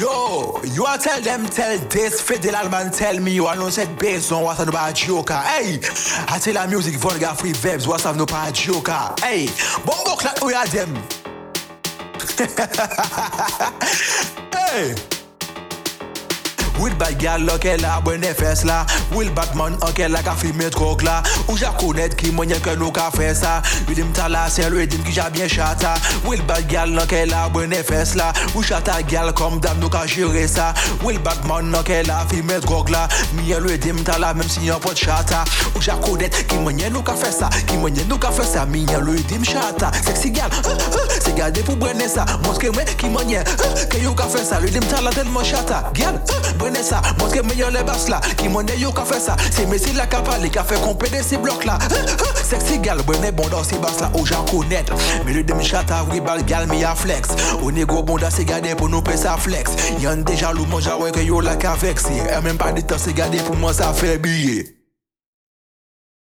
Yo, you a tell them, tell this Fidel Alman tell me you a nou set bass on what's up nou pa joka ah. Hey, a tell a music vulgar free vibes what's up nou pa joka ah. Hey, bongo klak ou ya dem Hey Will bad gal loke la, bwene fes la. Will Batman anke la ka fi met kok la. Ou ja konet ki mwenye ke nou ka fe sa? Ridim tala sel ridim ki ja bien chata. Will bad gal loke la, bwene fes la. Ou chata gal kom dam nou ka jire sa. Will Batman anke la fi met kok la Miye ridim tala mem si yon pot chata. Ou ja konet ki mwenye nou ka fe sa? Ki mwenye nou ka fe sa? Miye ridim chata. Sexy gal, uh, uh, se gade pou bwene sa Monske mwen ki mwenye uh, Ke yon ka fe sa Ridim tala telman chata. Gal, bwene sa Montre meilleur les basses là Qui monnaie yo ka fait ça. C'est Messi la parlé Ka fait compléter ces blocs là. Sexy gal Bonnet bon dans ces basses là Ou j'en connaît Mais le demi chata Oui bal gal mi a flex. Au négo bon dans ces Pour nous payer sa flex. Y'en déjà loup Mon ouais que yo la ka vexé. Et même pas de temps c'est gardé Pour moi ça fait billet